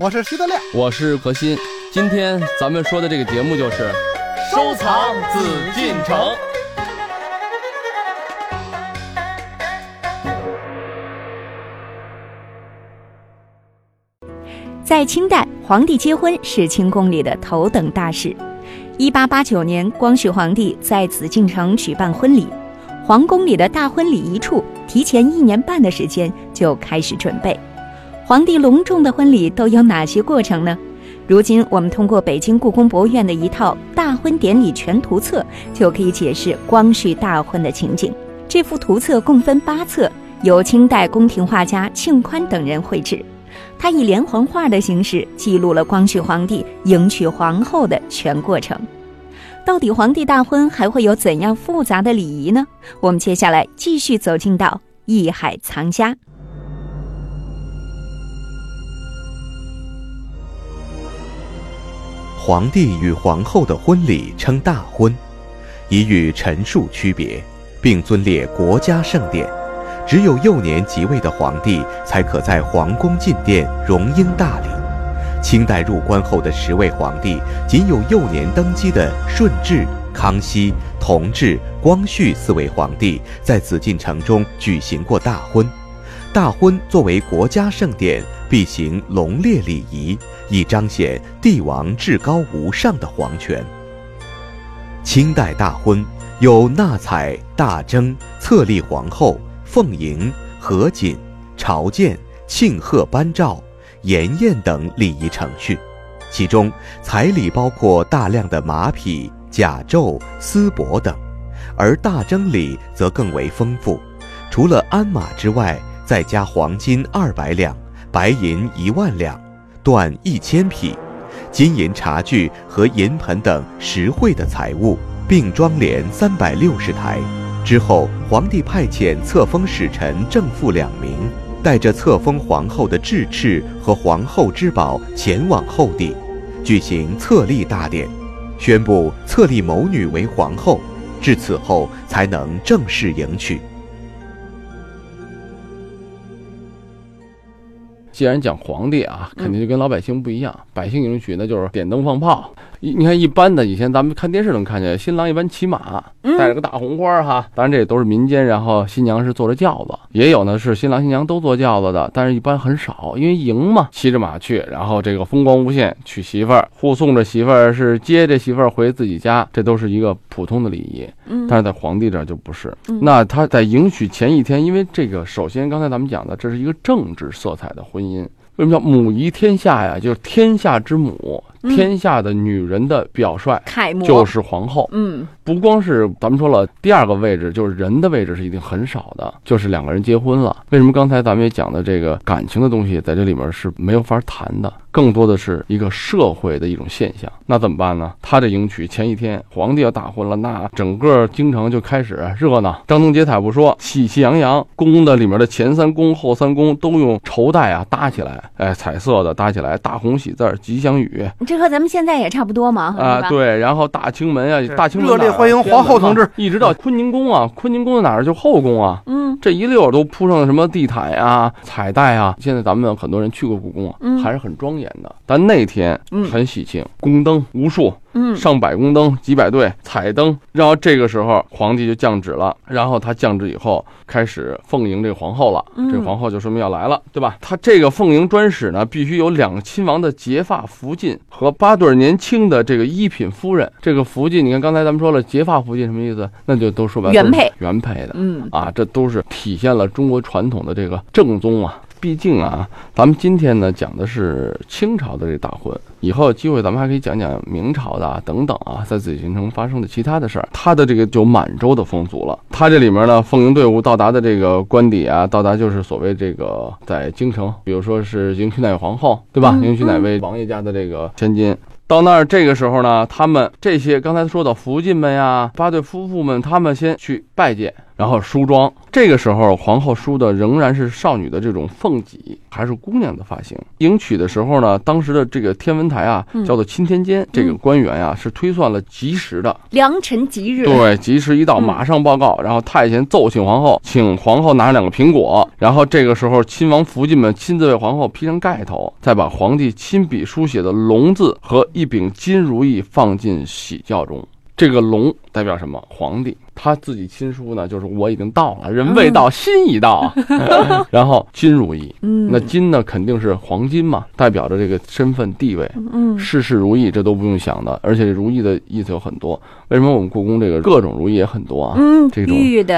我是徐德亮，我是何鑫。今天咱们说的这个节目就是收藏紫禁城。在清代，皇帝结婚是清宫里的头等大事。一八八九年，光绪皇帝在紫禁城举办婚礼，皇宫里的大婚礼一处提前一年半的时间就开始准备。皇帝隆重的婚礼都有哪些过程呢？如今我们通过北京故宫博物院的一套大婚典礼全图册，就可以解释光绪大婚的情景。这幅图册共分八册，由清代宫廷画家庆宽等人绘制。他以连环画的形式记录了光绪皇帝迎娶皇后的全过程。到底皇帝大婚还会有怎样复杂的礼仪呢？我们接下来继续走进到艺海藏家。皇帝与皇后的婚礼称大婚，以与陈述区别，并尊列国家盛典。只有幼年即位的皇帝才可在皇宫进殿荣膺大礼。清代入关后的十位皇帝，仅有幼年登基的顺治、康熙、同治、光绪四位皇帝在紫禁城中举行过大婚。大婚作为国家盛典，必行隆烈礼仪，以彰显帝王至高无上的皇权。清代大婚有纳采、大征、册立皇后。奉迎、合卺、朝见、庆贺颁诏、筵宴等礼仪程序，其中彩礼包括大量的马匹、甲胄、丝帛等，而大征礼则更为丰富，除了鞍马之外，再加黄金二百两、白银一万两、缎一千匹、金银茶具和银盆等实惠的财物，并装帘三百六十台。之后，皇帝派遣册封使臣正副两名，带着册封皇后的制敕和皇后之宝前往后地，举行册立大典，宣布册立某女为皇后。至此后，才能正式迎娶。既然讲皇帝啊，肯定就跟老百姓不一样。百姓允许那就是点灯放炮。一你看一般的，以前咱们看电视能看见新郎一般骑马，带着个大红花哈。当然这也都是民间，然后新娘是坐着轿子，也有呢是新郎新娘都坐轿子的，但是一般很少，因为迎嘛，骑着马去，然后这个风光无限，娶媳妇儿，护送着媳妇儿，是接着媳妇儿回自己家，这都是一个普通的礼仪。嗯，但是在皇帝这儿就不是。那他在迎娶前一天，因为这个首先刚才咱们讲的，这是一个政治色彩的婚姻。为什么叫母仪天下呀？就是天下之母，天下的女人的表率，就是皇后。嗯。不光是咱们说了，第二个位置就是人的位置是一定很少的，就是两个人结婚了。为什么刚才咱们也讲的这个感情的东西在这里面是没有法谈的，更多的是一个社会的一种现象。那怎么办呢？他这迎娶前一天，皇帝要大婚了，那整个京城就开始热闹，张灯结彩不说，喜气洋洋。宫的里面的前三宫、后三宫都用绸带啊搭起来，哎，彩色的搭起来，大红喜字、吉祥语。这和咱们现在也差不多嘛？啊，对。然后大清门啊，大清门。欢迎皇后同志，一直到坤宁宫啊，坤宁宫在哪儿？就后宫啊。嗯，这一溜都铺上了什么地毯啊、彩带啊。现在咱们很多人去过故宫啊，还是很庄严的。但那天很喜庆，宫灯无数。嗯，上百宫灯，几百对彩灯，然后这个时候皇帝就降旨了。然后他降旨以后，开始奉迎这个皇后了。这皇后就说明要来了，对吧？他这个奉迎专使呢，必须有两个亲王的结发福晋和八对年轻的这个一品夫人。这个福晋，你看刚才咱们说了，结发福晋什么意思？那就都说白了，原配，原配的。嗯，啊，这都是体现了中国传统的这个正宗啊。毕竟啊，咱们今天呢讲的是清朝的这大婚，以后有机会咱们还可以讲讲明朝的等等啊，在紫禁城发生的其他的事儿。他的这个就满洲的风俗了，他这里面呢，奉迎队伍到达的这个官邸啊，到达就是所谓这个在京城，比如说是迎娶哪位皇后，对吧？迎娶哪位王爷家的这个千金。到那儿，这个时候呢，他们这些刚才说的福晋们呀，八对夫妇们，他们先去拜见，然后梳妆。这个时候，皇后梳的仍然是少女的这种凤髻，还是姑娘的发型。迎娶的时候呢，当时的这个天文台啊，嗯叫做钦天监，这个官员呀、是推算了吉时的，良辰吉日，对，吉时一到，嗯马上报告。然后太监奏请皇后，请皇后拿两个苹果。然后这个时候，亲王福晋们亲自为皇后披上盖头，再把皇帝亲笔书写的“龙”字和一柄金如意放进喜轿中。这个龙代表什么？皇帝他自己亲书呢，就是我已经到了，人未到，心已到。然后金如意，嗯，那金呢肯定是黄金嘛，代表着这个身份地位。嗯事事如意，这都不用想的。而且如意的意思有很多。为什么我们故宫这个各种如意也很多啊？嗯，这种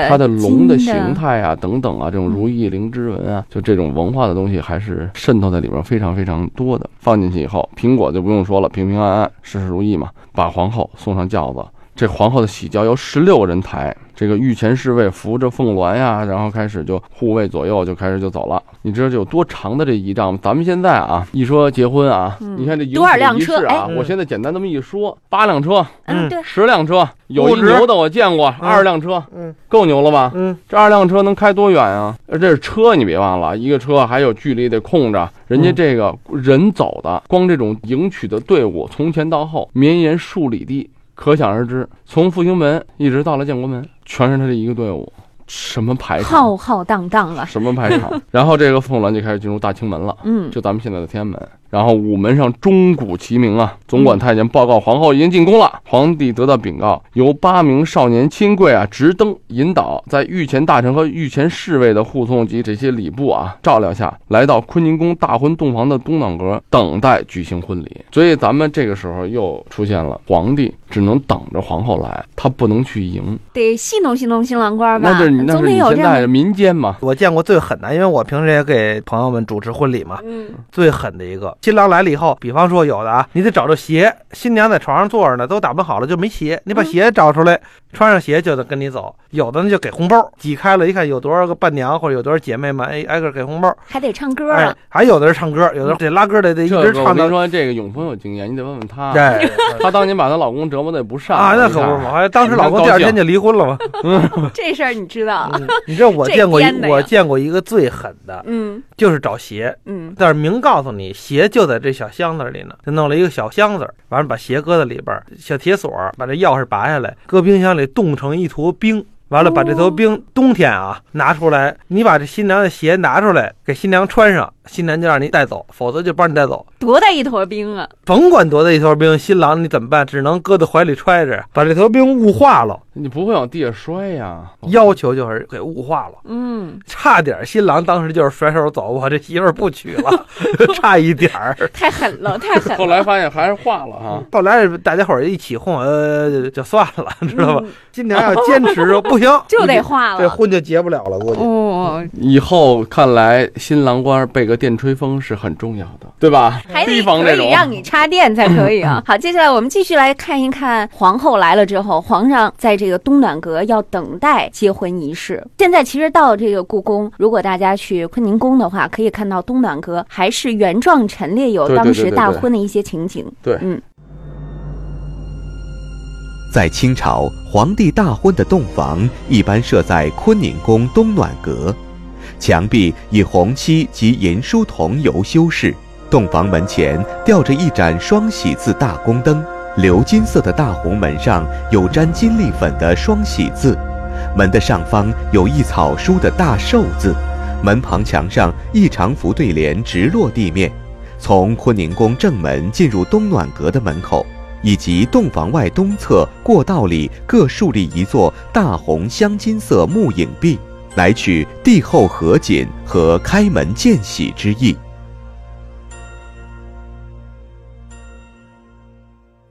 它的龙的形态啊，等等啊，这种如意灵芝纹啊，就这种文化的东西，还是渗透在里边非常非常多的。放进去以后，苹果就不用说了，平平安安，事事如意嘛。把皇后送上轿子，这皇后的喜轿由十六个人抬，这个御前侍卫扶着凤鸾呀，然后开始就护卫左右，就开始就走了。你知道这有多长的这仪仗吗？咱们现在啊，一说结婚啊，嗯你看这迎多少娶的仪辆车式啊哎，我现在简单这么一说，八辆车，嗯，对，十辆车，有一牛的我见过，二十辆车，嗯够牛了吧？嗯，这二辆车能开多远啊？呃这是车，你别忘了，一个车还有距离得空着。人家这个人走的，光这种迎娶的队伍，从前到后绵延数里地，可想而知。从复兴门一直到了建国门，全是他的一个队伍，什么排场？浩浩荡荡了，什么排场？然后这个凤鸾就开始进入大清门了。嗯，就咱们现在的天安门。然后午门上钟鼓齐鸣啊，总管太监报告皇后已经进宫了。皇帝得到禀告，由八名少年亲贵啊直登引导，在御前大臣和御前侍卫的护送及这些礼部啊照料下，来到坤宁宫大婚洞房的东暖阁，等待举行婚礼。所以咱们这个时候又出现了，皇帝只能等着皇后来，他不能去迎，得戏弄戏弄新郎官吧，那是你那是你现在的民间嘛。我见过最狠的，因为我平时也给朋友们主持婚礼嘛，嗯最狠的一个，新郎来了以后，比方说有的啊，你得找着鞋，新娘在床上坐着呢，都打扮好了就没鞋，你把鞋找出来，穿上鞋就得跟你走。有的呢就给红包，挤开了一看有多少个伴娘或者有多少姐妹们，哎，挨个给红包。还得唱歌哎啊，，还有的是唱歌，有的得拉歌的得一直唱到。我跟你说，这个永峰有经验，你得问问他。对 她当年把她老公折磨的也不善啊，那可不是嘛，还当时老公第二天就离婚了嘛。这事儿你知道？嗯你知道我见过一我见过一个最狠的，嗯就是找鞋。嗯但是明告诉你，鞋就在这小箱子里呢，就弄了一个小箱子，完了把鞋搁在里边，小铁锁把这钥匙拔下来，搁冰箱里冻成一坨冰。完了，把这坨冰冬天啊拿出来，你把这新娘的鞋拿出来给新娘穿上，新娘就让你带走，否则就帮你带走。多大一坨冰啊！甭管多大一坨冰，新郎你怎么办？只能搁在怀里揣着，把这坨冰雾化了。你不会往地下摔呀？要求就是给雾化了，嗯，差点新郎当时就是甩手走，我这媳妇儿不娶了，差一点儿。太狠了，太狠了。后来发现还是化了哈。后来大家伙儿一起哄，呃，就算了，知道吧？嗯新娘要坚持说 不行，就得化了。这婚就结不了了，估计。哦，以后看来，新郎官备个电吹风是很重要的，对吧？还得可以。让你插电才可以啊。好，接下来我们继续来看一看皇后来了之后，皇上在这个东暖阁要等待结婚仪式。现在其实到这个故宫，如果大家去坤宁宫的话，可以看到东暖阁还是原状陈列有当时大婚的一些情景。对嗯，在清朝，皇帝大婚的洞房一般设在坤宁宫东暖阁，墙壁以红漆及银书桐油修饰。洞房门前吊着一盏双喜字大宫灯，鎏金色的大红门上有沾金粒粉的双喜字，门的上方有一草书的大寿字，门旁墙上一长幅对联直落地面。从坤宁宫正门进入东暖阁的门口，以及洞房外东侧过道里各竖立一座大红镶金色木影壁，来取帝后合卺和开门见喜之意。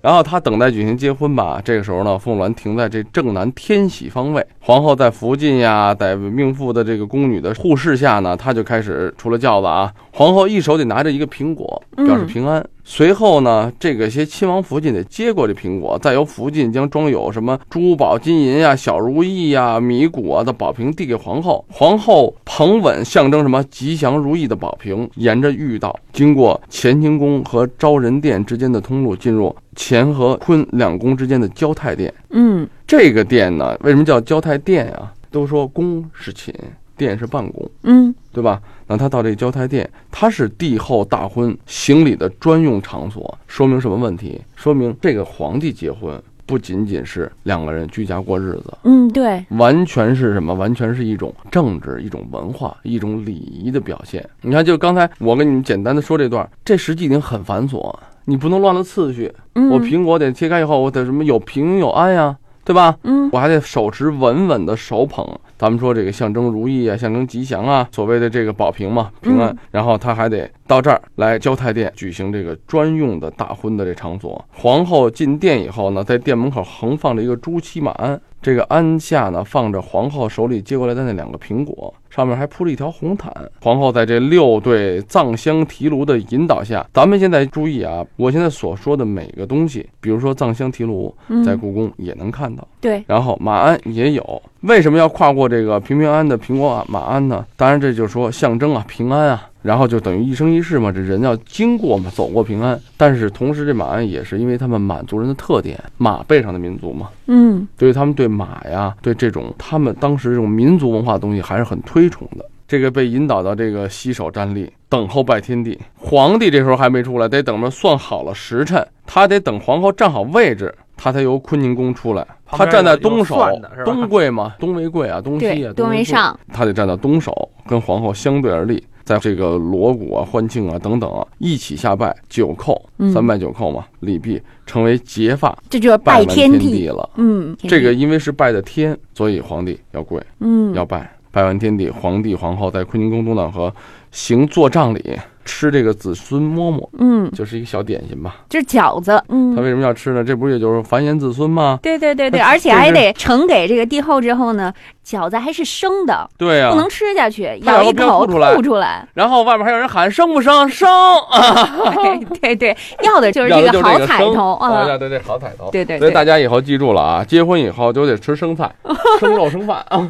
然后他等待举行结婚吧。这个时候呢，凤鸾停在这正南天喜方位，皇后在福晋呀，在命妇的这个宫女的护侍下呢，她就开始出了轿子啊。皇后一手得拿着一个苹果，表示平安。随后呢，这个些亲王福晋得接过这苹果，再由福晋将装有什么珠宝金银呀、小如意呀、米谷啊的宝瓶递给皇后。皇后捧稳象征什么吉祥如意的宝瓶，沿着御道，经过乾清宫和昭仁殿之间的通路，进入乾和坤两宫之间的交泰殿。嗯，这个殿呢，为什么叫交泰殿啊？都说宫是寝，殿是办公，嗯对吧？那他到这个交泰殿，它是帝后大婚行礼的专用场所，说明什么问题？说明这个皇帝结婚不仅仅是两个人居家过日子，嗯，对，完全是什么？完全是一种政治、一种文化、一种礼仪的表现。你看，就刚才我跟你们简单的说这段，这实际已经很繁琐，你不能乱了次序。嗯，我苹果得切开以后，我得什么有平有安呀，对吧？嗯我还得手持稳稳的手捧，咱们说这个象征如意啊，象征吉祥啊，所谓的这个保平嘛，平安。嗯然后他还得到这儿来交泰殿举行这个专用的大婚的这场所。皇后进殿以后呢，在殿门口横放着一个朱漆马鞍，这个鞍下呢放着皇后手里接过来的那两个苹果，上面还铺着一条红毯。皇后在这六对藏香提炉的引导下，咱们现在注意啊，我现在所说的每个东西，比如说藏香提炉，嗯在故宫也能看到。对，然后马鞍也有，为什么要跨过这个平平安安的苹果马鞍呢？当然，这就是说象征啊，平安啊，然后就等于一生一世嘛，这人要经过嘛，走过平安。但是同时，这马鞍也是因为他们满族人的特点，马背上的民族嘛，嗯所以他们对马呀，对这种他们当时这种民族文化的东西还是很推崇的。这个被引导到这个洗手站立，等候拜天地。皇帝这时候还没出来，得等着算好了时辰，他得等皇后站好位置，他才由坤宁宫出来。他站在东首东贵嘛，东为贵啊，东西啊，，东为上，他得站到东首，跟皇后相对而立，在这个锣鼓啊、欢庆啊等等啊一起下拜九叩，嗯三拜九叩嘛，礼毕，成为结发，这就是拜天天地，了。嗯，这个因为是拜的天，所以皇帝要跪，嗯要拜。拜完天地，皇帝皇后在坤宁宫东暖河行坐帐礼，吃这个子孙馍馍，嗯，就是一个小点心吧。就是饺子，嗯他。为什么要吃呢？这不也就是繁衍子孙吗？对对对对，而且还得呈给这个帝后之后呢，饺子还是生的，对呀、不能吃下去，咬一口吐出来。然后外面还有人喊生不生？生 啊！对对对，要的就是这个好彩头啊，要啊！的这好彩头。对对对，所以大家以后记住了啊，结婚以后就得吃生菜、生肉、生饭啊。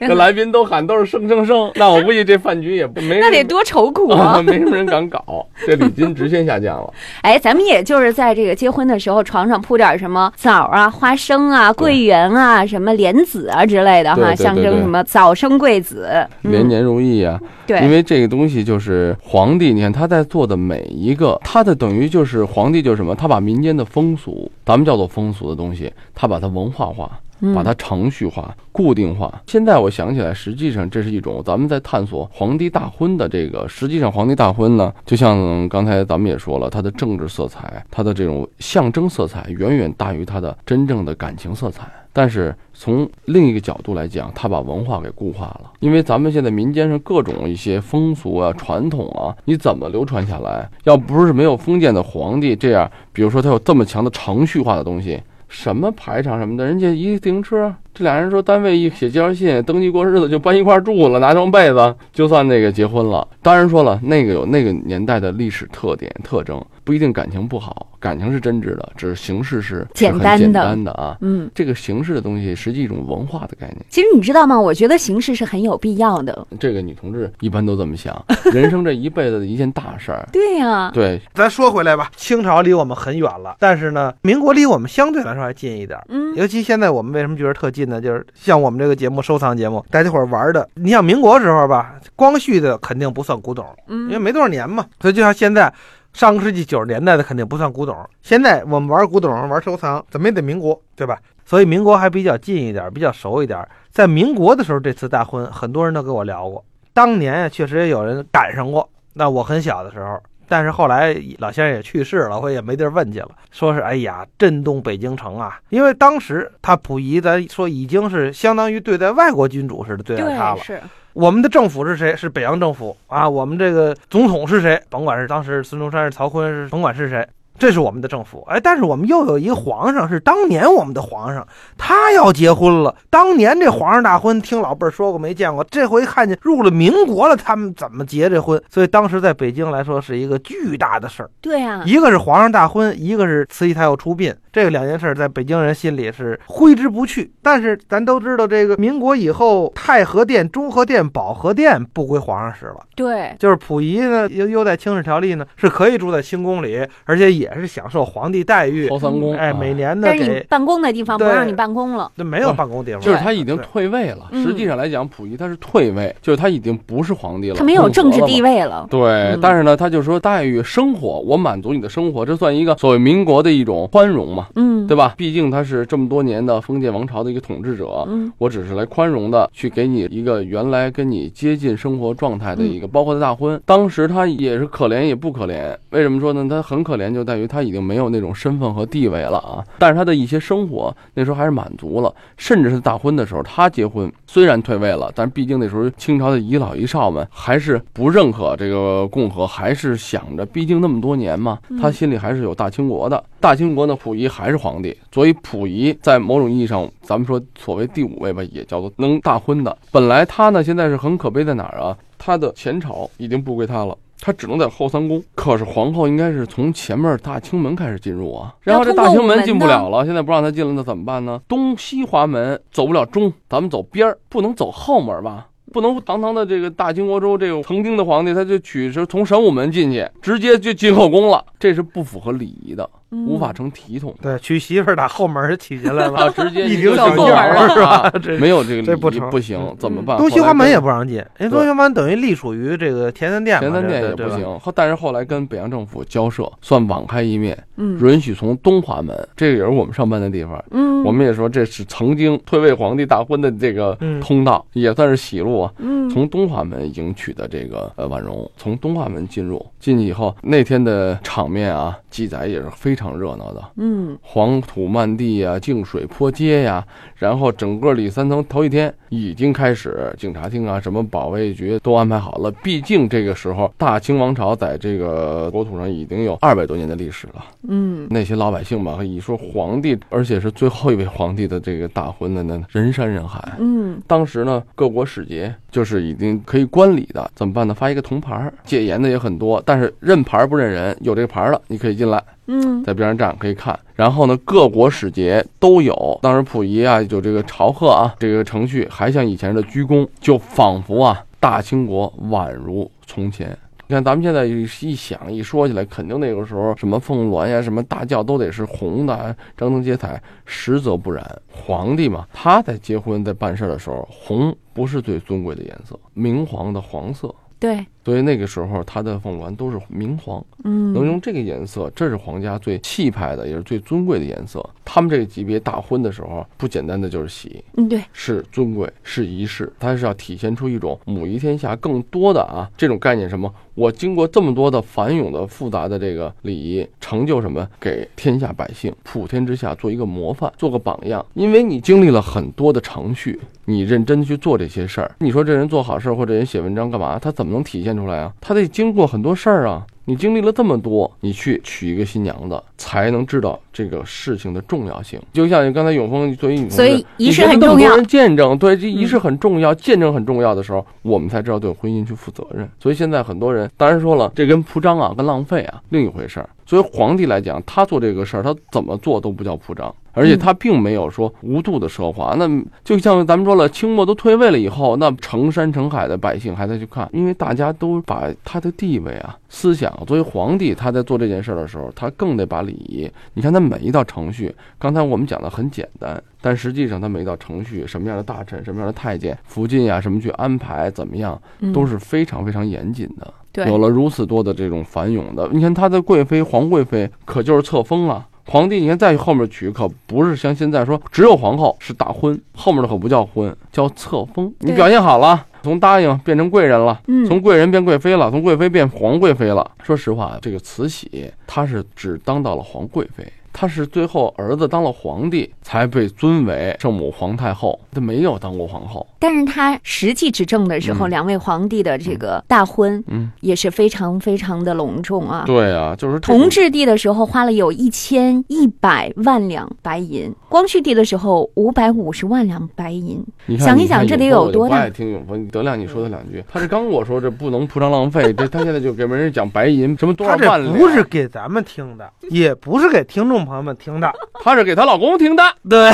这来宾都喊都是生生生，那我估计这饭局也不没那得多愁苦啊，啊！没什么人敢搞，这礼金直线下降了。哎，咱们也就是在这个结婚的时候，床上铺点什么枣啊、花生啊、桂圆啊、什么莲子啊之类的哈，象征什么早生贵子。年年如意啊，因对，为这个东西就是皇帝，你看他在做的每一个，他的等于就是皇帝就是什么，他把民间的风俗，咱们叫做风俗的东西，他把它文化化，嗯把它程序化、固定化。现在我想起来，实际上这是一种咱们在探索皇帝大婚的这个。实际上，皇帝大婚呢，就像刚才咱们也说了，它的政治色彩、它的这种象征色彩远远大于它的真正的感情色彩。但是从另一个角度来讲，它把文化给固化了，因为咱们现在民间上各种一些风俗啊、传统啊，你怎么流传下来？要不是没有封建的皇帝这样，比如说他有这么强的程序化的东西，什么排场什么的，人家一自行车，这俩人说单位一写介绍信，登记过日子就搬一块住了，拿张被子就算那个结婚了。当然说了，那个有那个年代的历史特点特征，不一定感情不好，感情是真挚的，只是形式是简单的简单的啊。嗯，这个形式的东西，实际一种文化的概念。其实你知道吗？我觉得形式是很有必要的。这个女同志一般都这么想，人生这一辈子的一件大事儿。对呀、对，咱说回来吧，清朝离我们很远了，但是呢，民国离我们相对来说还近一点。嗯，尤其现在我们为什么觉得特近呢？就是像我们这个节目收藏节目，大家伙儿玩的，你像民国时候吧，光绪的肯定不算古董，因为嗯，没多少年嘛。所以就像现在，上个世纪九十年代的肯定不算古董。现在我们玩古董、玩收藏，怎么也得民国，对吧？所以民国还比较近一点，比较熟一点。在民国的时候，这次大婚，很多人都跟我聊过。当年啊，确实也有人赶上过。那我很小的时候，但是后来老先生也去世了，我也没地儿问去了。说是哎呀，震动北京城啊！因为当时他溥仪，咱说已经是相当于对待外国君主似的对待他了，。是，我们的政府是谁？是北洋政府啊！我们这个总统是谁？甭管是当时孙中山是曹锟是，甭管是谁，这是我们的政府。哎，但是我们又有一个皇上，是当年我们的皇上，他要结婚了。当年这皇上大婚，听老辈儿说过没见过，这回看见入了民国了，他们怎么结这婚？所以当时在北京来说是一个巨大的事儿。对啊，一个是皇上大婚，一个是慈禧太后出殡，这个两件事儿在北京人心里是挥之不去。但是咱都知道，这个民国以后，太和殿、中和殿、保和殿不归皇上使了，对，就是溥仪呢又又在清室条例呢是可以住在清宫里，而且也也是享受皇帝待遇，后三公，哎，啊每年的但是你给办公的地方不对让你办公了，那没有办公地方，就是他已经退位了。嗯实际上来讲，溥仪他是退位，就是他已经不是皇帝了，他没有政治地位。位了。对，嗯但是呢，他就说待遇、生活，我满足你的生活，这算一个所谓民国的一种宽容嘛，嗯，对吧？毕竟他是这么多年的封建王朝的一个统治者，嗯我只是来宽容的去给你一个原来跟你接近生活状态的一个，包括他大婚，当时他也是可怜也不可怜。为什么说呢？他很可怜，就在于他已经没有那种身份和地位了啊。但是他的一些生活那时候还是满足了，甚至是大婚的时候，他结婚虽然退位了，但毕竟那时候清朝的遗老遗少们还是不认可这个共和，还是想着，毕竟那么多年嘛，他心里还是有大清国的。大清国呢，溥仪还是皇帝，所以溥仪在某种意义上，咱们说所谓第五位吧，也叫做能大婚的。本来他呢，现在是很可悲在哪儿啊？他的前朝已经不归他了。他只能在后三宫，可是皇后应该是从前面大清门开始进入啊，然后这大清门进不了了，现在不让他进了，那怎么办呢？东西华门走不了中，咱们走边儿，不能走后门吧？不能堂堂的这个大清国州这个曾经的皇帝，他就取是从神武门进去，直接就进后宫了，这是不符合礼仪的，无法成体统。对，娶媳妇儿打后门娶进来啊，了，直接 一顶小院后门是吧？没有这个这不成不行，怎么办？东西华门也不让进，人东西华门等于隶属于这个田三殿嘛，跟前三殿这对吧也不行，后但是后来跟北洋政府交涉，算网开一面，嗯允许从东华门，这个也是我们上班的地方。嗯，我们也说这是曾经退位皇帝大婚的这个嗯通道，也算是喜路啊。嗯从东华门迎娶的这个呃婉容，从东华门进入，进去以后那天的场面啊，记载也是非常热闹的。嗯黄土漫地呀，净水泼街呀，然后整个里三层头一天已经开始，警察厅啊，什么保卫局都安排好了。毕竟这个时候大清王朝在这个国土上已经有二百多年的历史了。嗯那些老百姓吧，一说皇帝，而且是最后一位皇帝的这个大婚的呢，人山人海。嗯当时呢，各国使节就是已经可以观礼的，怎么办呢？发一个铜牌，戒严的也很多，但是认牌儿不认人，有这个牌儿了，你可以进来。嗯在边上站可以看。然后呢，各国使节都有。当时溥仪啊，有这个朝贺啊，这个程序还像以前的鞠躬，就仿佛啊，大清国宛如从前。你看，咱们现在一想一说起来，肯定那个时候什么凤鸾呀、什么大轿都得是红的，张灯结彩。实则不然，皇帝嘛，他在结婚在办事的时候，红不是最尊贵的颜色，明黄的黄色。对所以那个时候，他的凤鸾都是明黄。嗯能用这个颜色，这是皇家最气派的，也是最尊贵的颜色。他们这个级别大婚的时候，不简单的就是喜，嗯对是尊贵，是仪式，它是要体现出一种母仪天下更多的啊这种概念。什么？我经过这么多的繁冗的复杂的这个礼仪，成就什么？给天下百姓普天之下做一个模范，做个榜样。因为你经历了很多的程序，你认真去做这些事儿。你说这人做好事儿或者人写文章干嘛？他怎么能体现出来啊？他得经过很多事儿啊。你经历了这么多，你去娶一个新娘子，才能知道这个事情的重要性。就像你刚才永峰作为女同志，所以仪式很重要见证，对，这仪式很重要，见证很重要的时候，我们才知道对婚姻去负责任。所以现在很多人，当然说了，这跟铺张啊，跟浪费啊，另一回事儿。作为皇帝来讲，他做这个事儿，他怎么做都不叫铺张，而且他并没有说无度的奢华。那就像咱们说了，清末都退位了以后，那成山成海的百姓还在去看，因为大家都把他的地位啊、思想，作为皇帝，他在做这件事儿的时候，他更得把礼仪。你看他每一道程序，刚才我们讲的很简单，但实际上他每一道程序，什么样的大臣、什么样的太监、福晋呀，什么去安排，怎么样，都是非常非常严谨的。对有了如此多的这种繁荣的，你看他的贵妃皇贵妃可就是册封啊。皇帝，你看再后面娶，可不是像现在说只有皇后是大婚，后面的可不叫婚，叫册封。你表现好了，从答应变成贵人了，嗯从贵人变贵妃了，从贵妃变皇贵妃了。说实话，这个慈禧她是只当到了皇贵妃。她是最后儿子当了皇帝，才被尊为圣母皇太后，她没有当过皇后。但是他实际执政的时候，嗯两位皇帝的这个大婚嗯，也是非常非常的隆重啊。对啊，就是同治帝的时候花了有一千一百万两白银，光绪帝的时候五百五十万两白银。你想一想这得有多大听永丰，德亮，你说他两句。他是刚跟我说这不能铺张浪费，这他现在就给别人讲白银，什么多少万两，这不是给咱们听的，也不是给听众朋友们听的，他是给她老公听的。对，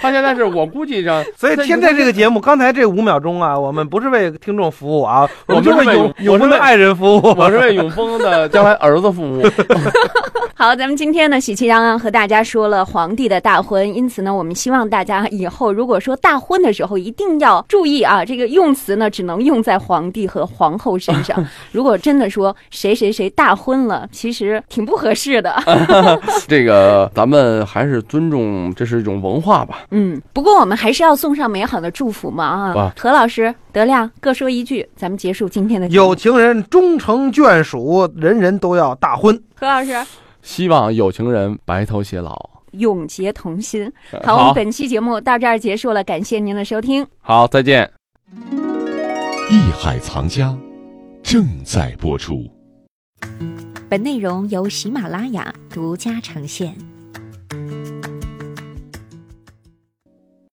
他现在是我估计上，所以天天天这个节目，刚才这五秒钟啊，我们不是为听众服务啊，我们就是为我是为永永丰的爱人服务。我是为永丰的 将来儿子服务。好，咱们今天呢喜气洋洋和大家说了皇帝的大婚，因此呢，我们希望大家以后如果说大婚的时候，一定要注意啊，这个用词呢只能用在皇帝和皇后身上。如果真的说谁谁谁大婚了，其实挺不合适的。这个咱们还是尊重，这是一种文化吧。嗯，不过我们还是要送上美好的祝福嘛啊！何老师、德亮各说一句，咱们结束今天的有情人终成眷属，人人都要大婚。何老师。希望有情人白头偕老。永结同心。好，我们本期节目到这儿结束了，感谢您的收听。好，再见。艺海藏家正在播出。本内容由喜马拉雅独家呈现。